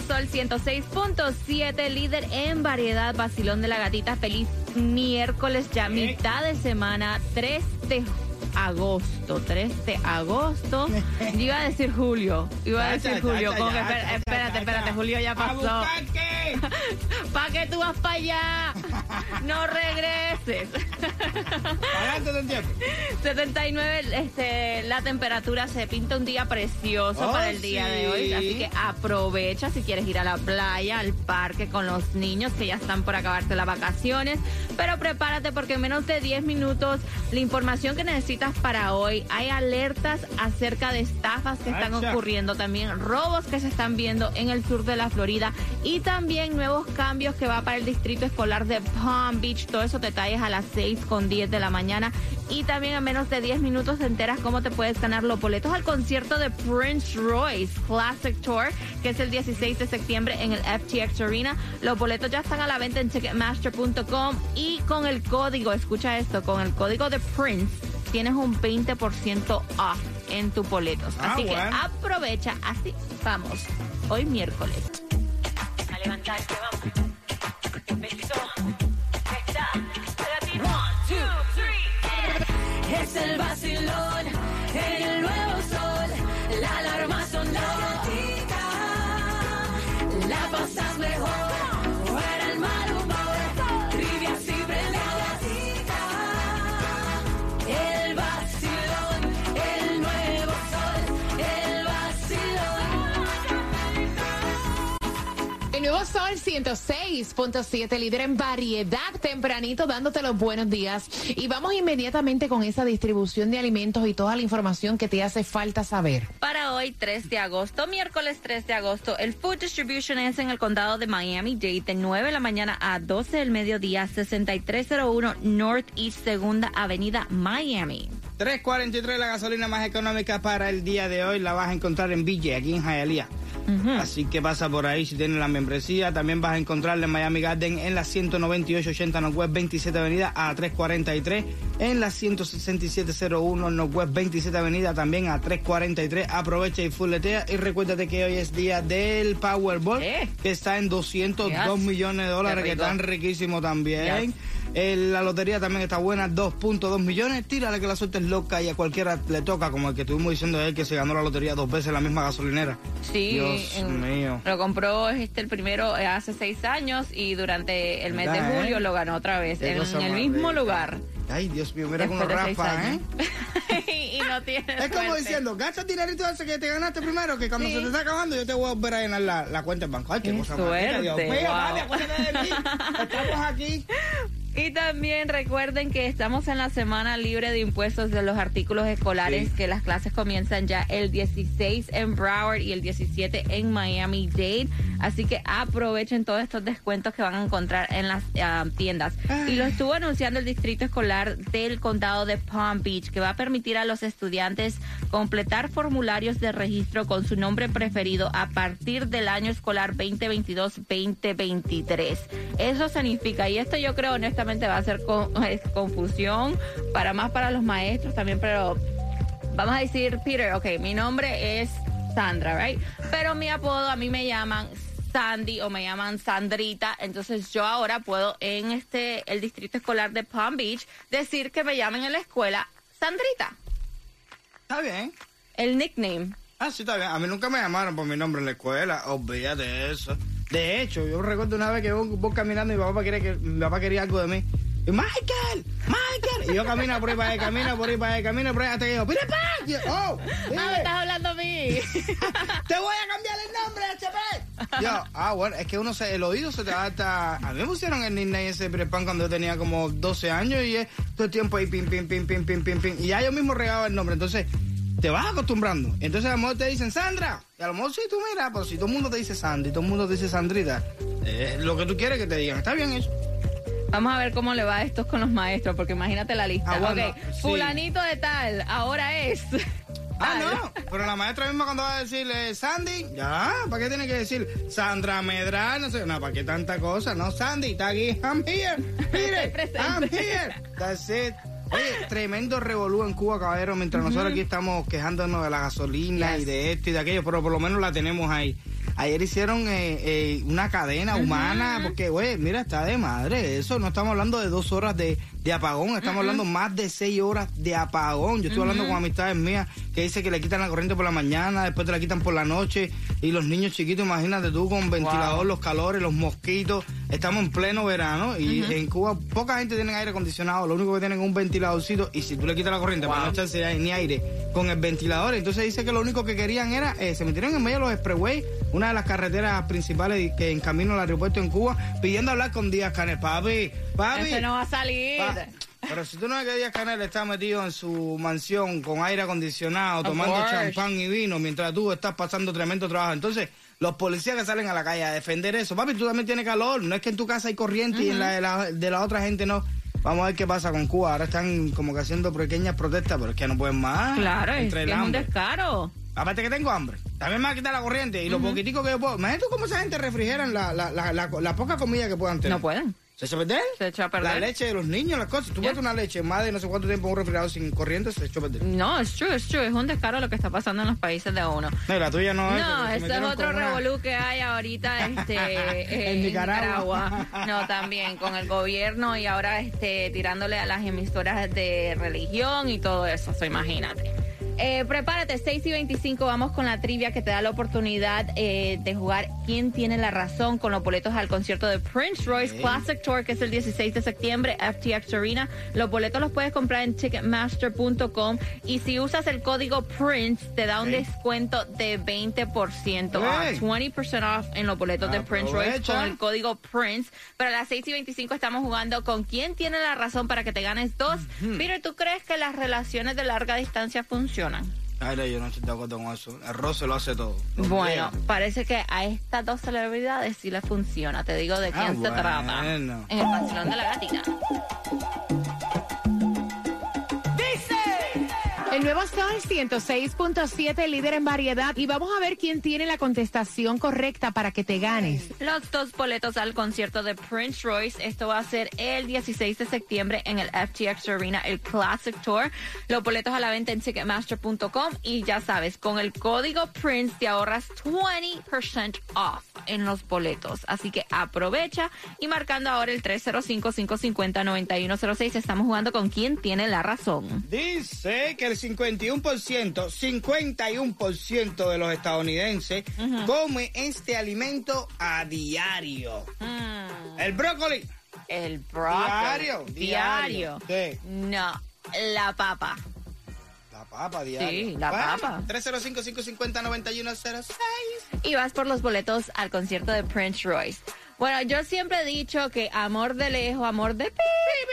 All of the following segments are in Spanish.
Sol 106.7, líder en variedad, vacilón de la gatita. Feliz miércoles, ya mitad de semana, 3 de agosto. 3 de agosto. Yo iba a decir julio. Iba a decir julio. como que, espérate, espérate, julio ya ¿A pasó. ¿Para qué tú vas para allá? No regreses. Adelante del tiempo. 79, este, la temperatura se pinta un día precioso Oh, para el día de hoy, sí. así que aprovecha si quieres ir a la playa, al parque con los niños que ya están por acabarse las vacaciones, pero prepárate porque en menos de 10 minutos la información que necesitas para hoy, hay alertas acerca de estafas que están ocurriendo también, robos que se están viendo en el sur de la Florida y también nuevos cambios que va para el distrito escolar de Palm Beach, todos esos detalles a las 6 con 10 de la mañana y también en menos de 10 minutos te enteras cómo te puedes ganar los boletos al concierto de Prince Royce Classic Tour, que es el 16 de septiembre en el FTX Arena. Los boletos ya están a la venta en ticketmaster.com y con el código, escucha esto, con el código de Prince tienes un 20% off en tus boletos. Ah, Así que bueno. aprovecha, así vamos, hoy miércoles. A levantarte, vamos. El vacilón Sol 106.7, líder en variedad, tempranito dándote los buenos días. Y vamos inmediatamente con esa distribución de alimentos y toda la información que te hace falta saber. Para hoy, 3 de agosto, miércoles 3 de agosto, el Food Distribution es en el condado de Miami-Dade de 9 de la mañana a 12 del mediodía, 6301 Northeast Segunda Avenida, Miami. 3.43 la gasolina más económica para el día de hoy la vas a encontrar en Villa, aquí en Hialeah. Así que pasa por ahí si tienes la membresía. También vas a encontrarla en Miami Garden en la 19880 Northwest 27 Avenida a 343. En la 16701 Northwest 27 Avenida también a 343. Aprovecha y fuletea. Y recuérdate que hoy es día del Powerball Eh. que está en 202 Yes. millones de dólares, que están riquísimos también. Yes. El- la lotería también está buena, 2.2 millones. Tírale que la suerte es loca y a cualquiera le toca, como el que estuvimos diciendo él que se ganó la lotería dos veces en la misma gasolinera. Sí, Dios en- mío. lo compró este el primero eh, hace seis años y durante el mes de ¿Verdad, julio eh? lo ganó otra vez en, el mismo lugar. Ay, Dios mío, mira cómo rafa, ¿eh? y no tiene Es como suerte. diciendo, gasta el dinerito ese que te ganaste primero, que cuando Sí. se te está acabando yo te voy a volver a llenar la, la cuenta del banco. Ay, qué, Qué cosa más rica, Dios suerte, mío, wow. mami, acuérdate de mí. Estamos aquí. Y también recuerden que estamos en la semana libre de impuestos de los artículos escolares, Sí. que las clases comienzan ya el 16 en Broward y el 17 en Miami-Dade. Así que aprovechen todos estos descuentos que van a encontrar en las ah, tiendas. Y lo estuvo anunciando el distrito escolar del condado de Palm Beach, que va a permitir a los estudiantes completar formularios de registro con su nombre preferido a partir del año escolar 2022-2023. Eso significa, y esto yo creo honestamente va a ser con- confusión para más para los maestros también, pero vamos a decir, Peter, ok, mi nombre es Sandra, right? Pero mi apodo a mí me llaman Sandy o me llaman Sandrita, entonces yo ahora puedo en este el distrito escolar de Palm Beach decir que me llamen en la escuela Sandrita, Está bien. el nickname. Ah, sí, está bien. A mí nunca me llamaron por mi nombre en la escuela. Olvídate de eso. De hecho, yo recuerdo una vez que voy, voy caminando y mi papá quería, que, mi papá quería algo de mí. Y Michael, Michael. Y yo camino por ahí para allá, camino por ahí para allá, camino por ahí hasta que yo. Y yo, ¡Oh! Ah, me dime, estás hablando a mí. ¡Te voy a cambiar el nombre, HP! Yo, ah, bueno, es que uno se, el oído se te va hasta... A mí me pusieron el nickname ese prepan cuando yo tenía como 12 años y es todo el tiempo ahí, pim, pim, pim, pim, pim, pim, pim. Y ya yo mismo regaba el nombre. Entonces, te vas acostumbrando. Entonces a lo mejor te dicen Sandra. Y a lo mejor sí, tú mira, pero si todo el mundo te dice Sandy, todo el mundo te dice Sandrita, eh, lo que tú quieres que te digan, está bien eso. Vamos a ver cómo le va a estos con los maestros, porque imagínate la lista. Ah, bueno, ok, sí. fulanito de tal, ahora es. Ah, no, pero la maestra misma cuando va a decirle Sandy, ya, ¿para qué tiene que decir Sandra Medral? No sé, no, ¿para qué tanta cosa? No, Sandy, está aquí, I'm here, mire. I'm here, that's it. Oye, tremendo revolú en Cuba, caballero, mientras nosotros aquí estamos quejándonos de la gasolina Yes. y de esto y de aquello, pero por lo menos la tenemos ahí. Ayer hicieron eh, eh, una cadena humana, porque, güey, mira, está de madre. Eso no estamos hablando de dos horas de, de apagón, estamos hablando más de seis horas de apagón. Yo estoy hablando con amistades mías que dice que le quitan la corriente por la mañana, después te la quitan por la noche. Y los niños chiquitos, imagínate tú con ventilador, los calores, los mosquitos. Estamos en pleno verano y en Cuba poca gente tiene aire acondicionado. Lo único que tienen es un ventiladorcito. Y si tú le quitas la corriente, para no echarse ni aire con el ventilador. Entonces dice que lo único que querían era, eh, se metieron en medio de los expressways, una de las carreteras principales que en camino al aeropuerto en Cuba, pidiendo hablar con Díaz Canel. Papi, papi. No va a salir. Pa- Pero si tú no ves que Díaz Canel está metido en su mansión con aire acondicionado, tomando champán y vino, mientras tú estás pasando tremendo trabajo. Entonces, los policías que salen a la calle a defender eso, papi, tú también tienes calor. No es que en tu casa hay corriente y en la de, la de la otra gente no. Vamos a ver qué pasa con Cuba. Ahora están como que haciendo pequeñas protestas, pero es que no pueden más. Claro, es Entre que el es un descaro. Aparte que tengo hambre. También me va a quitar la corriente y lo poquitico que yo puedo. Imagínate cómo esa gente refrigeran la, la, la poca comida que puedan tener. No pueden. ¿Se echa a perder? Se echa a perder. La leche de los niños, las cosas. Tú metes una leche más de no sé cuánto tiempo en un refrigerador sin corriente, se echó a perder. No, es true, es true. Es un descaro lo que está pasando en los países de uno. No, la tuya no es. No, ese es otro una- revolú que hay ahorita este, eh, En Nicaragua. No, también con el gobierno y ahora este, tirándole a las emisoras de religión y todo eso, so, imagínate. Eh, prepárate, 6 y 25, vamos con la trivia que te da la oportunidad eh, de jugar ¿Quién tiene la razón? con los boletos al concierto de Prince Royce Classic Tour, que es el 16 de septiembre, FTX Arena. Los boletos los puedes comprar en ticketmaster.com y si usas el código PRINCE te da un descuento de 20% Ey. off, 20% off en los boletos de Prince Royce con el código Prince. Pero a las 6 y 25 estamos jugando con quién tiene la razón para que te ganes dos. Peter, ¿tú crees que las relaciones de larga distancia funcionan? Ay, no, yo no estoy de acuerdo con eso. El roce lo hace todo. Bueno, parece que a estas dos celebridades sí les funciona. Te digo de quién Ah, se bueno. trata. En el vacilón de la gatita. El nuevo Sol 106.7, líder en variedad. Y vamos a ver quién tiene la contestación correcta para que te ganes. Los dos boletos al concierto de Prince Royce. Esto va a ser el 16 de septiembre en el FTX Arena, el Classic Tour. Los boletos a la venta en Ticketmaster.com. Y ya sabes, con el código Prince te ahorras 20% off en los boletos. Así que aprovecha y marcando ahora el 305-550-9106. Estamos jugando con quién tiene la razón. Dice que el 51%, 51% de los estadounidenses come este alimento a diario. Mm, El brócoli. el brócoli. Diario, Diario. diario. Sí. No, la papa. La papa diario. Sí, la papa. 305-550-9106. y vas por los boletos al concierto de Prince Royce. Bueno, yo siempre he dicho que amor de lejos, amor de pi,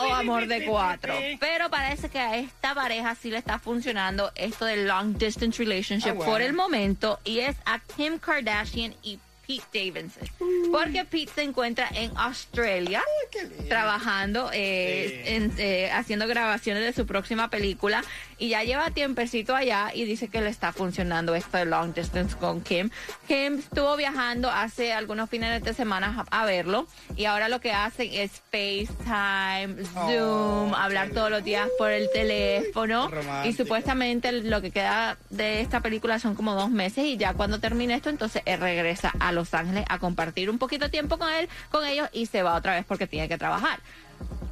o amor de cuatro. Pero parece que a esta pareja sí le está funcionando esto del long distance relationship Ah, bueno. por el momento y es a Kim Kardashian y Pete Davidson. Porque Pete se encuentra en Australia. Trabajando, eh, Sí. en- eh, haciendo grabaciones de su próxima película y ya lleva tiempecito allá y dice que le está funcionando esto de long distance con Kim. Kim estuvo viajando hace algunos fines de semana a, verlo y ahora lo que hacen es FaceTime, Zoom, Oh, hablar todos los días por el teléfono y supuestamente lo que queda de esta película son como dos meses y ya cuando termine esto entonces él regresa a Los Ángeles a compartir un poquito de tiempo con él, con ellos y se va otra vez porque tiene que trabajar.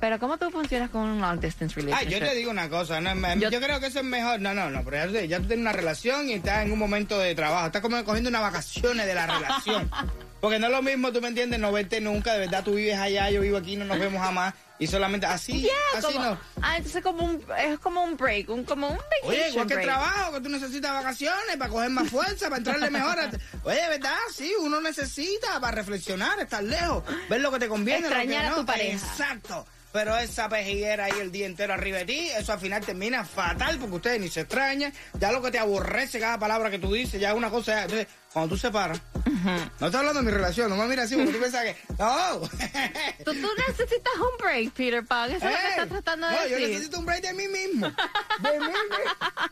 Pero ¿cómo tú funcionas con un long distance Ah, relationship? yo te digo una cosa, no, Yo- yo, creo que eso es mejor. No, no, no, pero ya, ya tú tienes una relación y estás en un momento de trabajo. Estás como cogiendo unas vacaciones de la relación. Porque no es lo mismo, tú me entiendes, no verte nunca, de verdad tú vives allá, yo vivo aquí, no nos vemos jamás. Y solamente así, Yeah, así como- no. Ah, entonces como un, es como un break, un, como un vacation Oye, igual que break. trabajo, que tú necesitas vacaciones para coger más fuerza, para entrarle mejor. a- Oye, ¿verdad? Sí, uno necesita para reflexionar, estar lejos, ver lo que te conviene. lo que Extrañar a no. tu pareja. Exacto. Pero esa pejiguera ahí el día entero arriba de ti, eso al final termina fatal porque ustedes ni se extrañan. Ya lo que te aborrece cada palabra que tú dices, ya es una cosa. Entonces, cuando tú separas, no estoy hablando de mi relación, no me mires así porque tú piensas que. No. Tú, tú necesitas un break, Peter Pan. Eso es lo que Ey, estás tratando de no, yo decir. necesito un break de mí mismo. De mí mismo.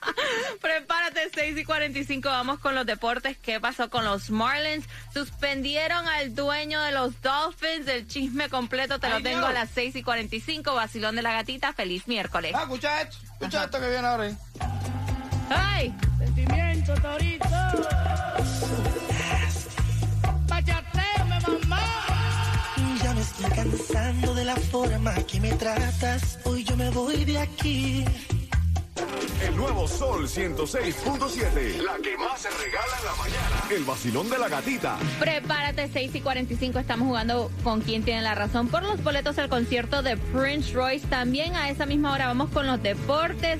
Prepárate, 6 y 45. Vamos con los deportes. ¿Qué pasó con los Marlins? Suspendieron al dueño de los Dolphins. El chisme completo te lo Ay, tengo no. a las 6 y 45. Vacilón de la gatita. Feliz miércoles. Ah, escucha esto, escucha esto que viene ahora. ¡Ay! Sentimiento, Torito. Bachateame, mamá. Ya me estoy cansando de la forma que me tratas. Hoy yo me voy de aquí. El nuevo Sol 106.7. La que más se regala en la mañana. El vacilón de la gatita. Prepárate, 6 y 45. Estamos jugando con quien tiene la razón por los boletos al concierto de Prince Royce. También a esa misma hora vamos con los deportes.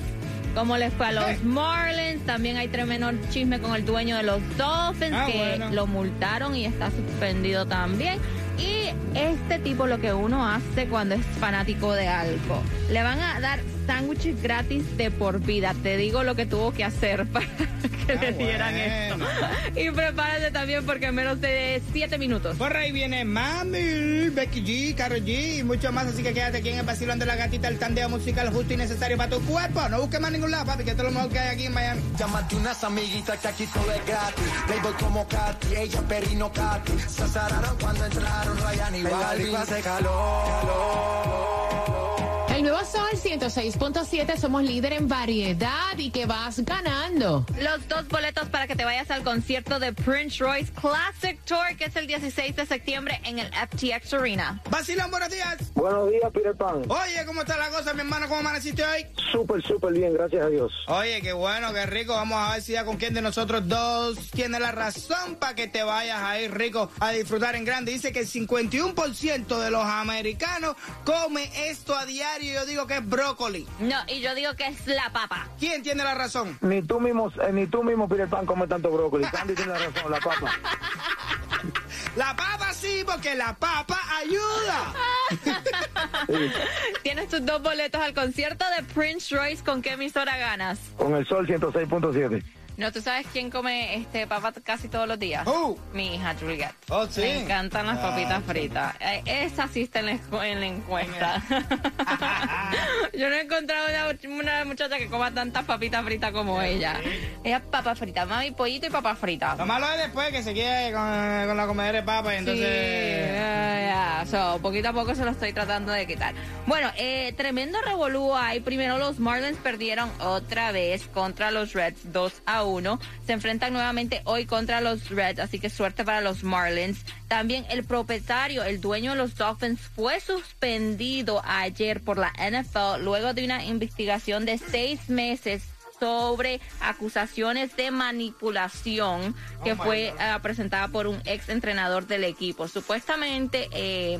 Como les fue a los Marlins, también hay tremendo chisme con el dueño de los Dolphins Ah, que bueno. lo multaron y está suspendido también. Y este tipo lo que uno hace cuando es fanático de algo. Le van a dar sándwiches gratis de por vida. Te digo lo que tuvo que hacer para que Ah, le dieran bueno. esto. Y prepárate también porque en menos de 7 minutos. Por ahí viene Mami, Becky G, Karol G y mucho más. Así que quédate aquí en el vacilón de la gatita, el tandeo musical justo y necesario para tu cuerpo. No busques más ningún lado, papi, que esto es lo mejor que hay aquí en Miami. Llámate unas amiguitas que aquí todo es gratis. Playboy como Katy, ella Perino Katy. Se azararon cuando entraron Ryan y Balvin. hace calor. El nuevo Sol 106.7, somos líder en variedad y que vas ganando. Los dos boletos para que te vayas al concierto de Prince Royce Classic Tour, que es el 16 de septiembre en el FTX Arena. Vacilón, buenos días. Buenos días, Peter Pan. Oye, ¿cómo está la cosa, mi hermano? ¿Cómo amaneciste hoy? Súper, súper bien, gracias a Dios. Oye, qué bueno, qué rico. Vamos a ver si ya con quién de nosotros dos tiene la razón para que te vayas a ir rico a disfrutar en grande. Dice que el 51% de los americanos come esto a diario. Yo digo que es brócoli. No, y yo digo que es la papa. ¿Quién tiene la razón? Ni tú mismo, eh, ni tú mismo, Peter Pan, come tanto brócoli. Candy tiene la razón, la papa. La papa sí, porque la papa ayuda. Tienes tus dos boletos al concierto de Prince Royce. ¿Con qué emisora ganas? Con el sol 106.7. No, ¿tú sabes quién come este papa casi todos los días? Who? Mi hija Juliet. Oh, sí. Me encantan las Ah, papitas fritas. Eh, Esa sí está en la, en la encuesta. Yo no he encontrado una, una muchacha que coma tantas papitas fritas como ella. Ella papa frita, mami, pollito y papa frita. Lo malo es después que se quede con, con la comedera de papa y entonces... Sí. So, poquito a poco se lo estoy tratando de quitar. Bueno, eh, tremendo revolú hay. Primero los Marlins perdieron otra vez contra los Reds 2 a 1. Se enfrentan nuevamente hoy contra los Reds, así que suerte para los Marlins. También el propietario, el dueño de los Dolphins, fue suspendido ayer por la NFL luego de una investigación de seis meses sobre acusaciones de manipulación que Oh, fue ah, presentada por un ex entrenador del equipo. Supuestamente eh,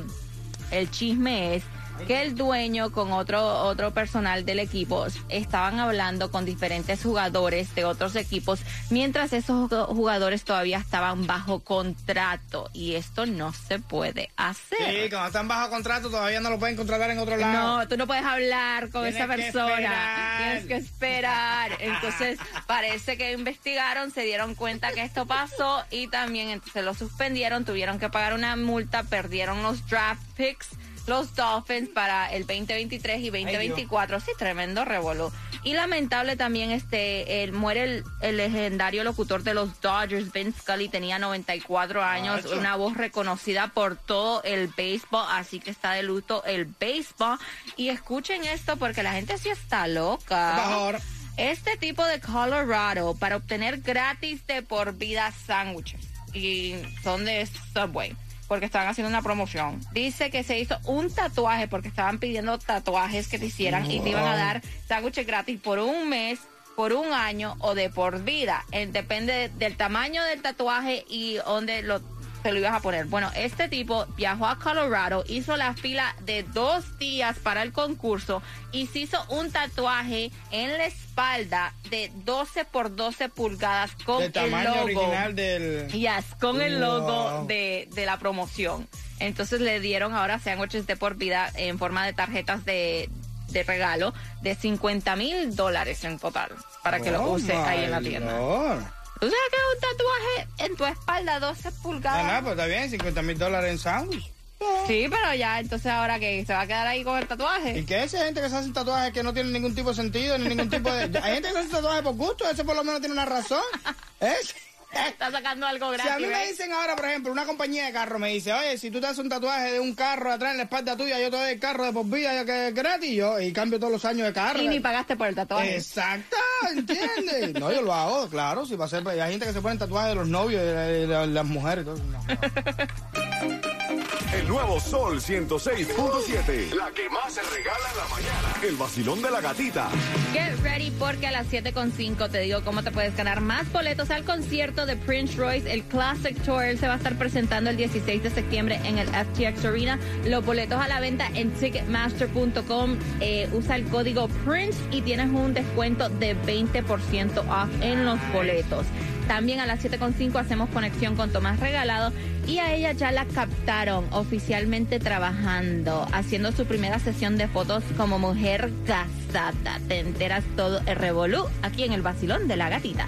el chisme es que el dueño con otro otro personal del equipo estaban hablando con diferentes jugadores de otros equipos mientras esos ju- jugadores todavía estaban bajo contrato y esto no se puede hacer. Sí, cuando están bajo contrato todavía no lo pueden contratar en otro lado. No, tú no puedes hablar con Tienes esa persona. Tienes que esperar. Entonces, parece que investigaron, se dieron cuenta que esto pasó y también entonces lo suspendieron, tuvieron que pagar una multa, perdieron los draft picks. Los Dolphins para el 2023 y 2024. Sí, tremendo revolú. Y lamentable también, este, el, muere el, el legendario locutor de los Dodgers, Vince Scully, tenía 94 años, una voz reconocida por todo el béisbol, así que está de luto el béisbol. Y escuchen esto porque la gente sí está loca. Mejor. Este tipo de Colorado para obtener gratis de por vida sándwiches y son de Subway porque estaban haciendo una promoción. Dice que se hizo un tatuaje porque estaban pidiendo tatuajes que te hicieran y te iban a dar sándwiches gratis por un mes, por un año o de por vida. Eh, depende del tamaño del tatuaje y donde lo te lo ibas a poner. Bueno, este tipo viajó a Colorado, hizo la fila de dos días para el concurso y se hizo un tatuaje en la espalda de 12 por 12 pulgadas con el tamaño logo. original del... Yes, con el logo Wow. de, de la promoción. Entonces le dieron ahora sándwiches de por vida en forma de tarjetas de, de regalo de 50 mil dólares en total para que lo Oh, use ahí en la tienda. Lord. ¿Tú sabes que es un tatuaje en tu espalda 12 Ah, pulgadas? no, pues está bien, 50 mil dólares en sándwich. Sí, pero ya, entonces ahora que se va a quedar ahí con el ¿Y tatuaje. qué es esa gente que se hace tatuajes que no tienen ningún tipo de sentido, ni ningún tipo de... Hay gente que se hace tatuajes por gusto, ese por lo menos tiene una razón. ¿Eh? Está sacando algo Si gratis. a mí me ¿ves? dicen ahora, por ejemplo, una compañía de carro me dice, oye, si tú te haces un tatuaje de un carro atrás en la espalda tuya, yo te doy el carro de por vida que es gratis, yo, y cambio todos los años de carro. Y ni pagaste por el tatuaje. Exacto, ¿entiendes? No, yo lo hago, claro, si va a ser, hay gente que se pone tatuajes de los novios y de, de- de las mujeres y todo. No. El nuevo Sol 106.7. La que más se regala en la mañana. El vacilón de la gatita. Get ready porque a las 7.5 te digo cómo te puedes ganar más boletos al concierto de Prince Royce, el Classic Tour. Se va a estar presentando el 16 de septiembre en el FTX Arena. Los boletos a la venta en ticketmaster.com. Eh, usa el código Prince y tienes un descuento de 20% off en los boletos. También a las 7.5 hacemos conexión con Tomás Regalado y a ella ya la captaron oficialmente trabajando, haciendo su primera sesión de fotos como mujer casada. Te enteras todo el revolú aquí en el vacilón de la gatita.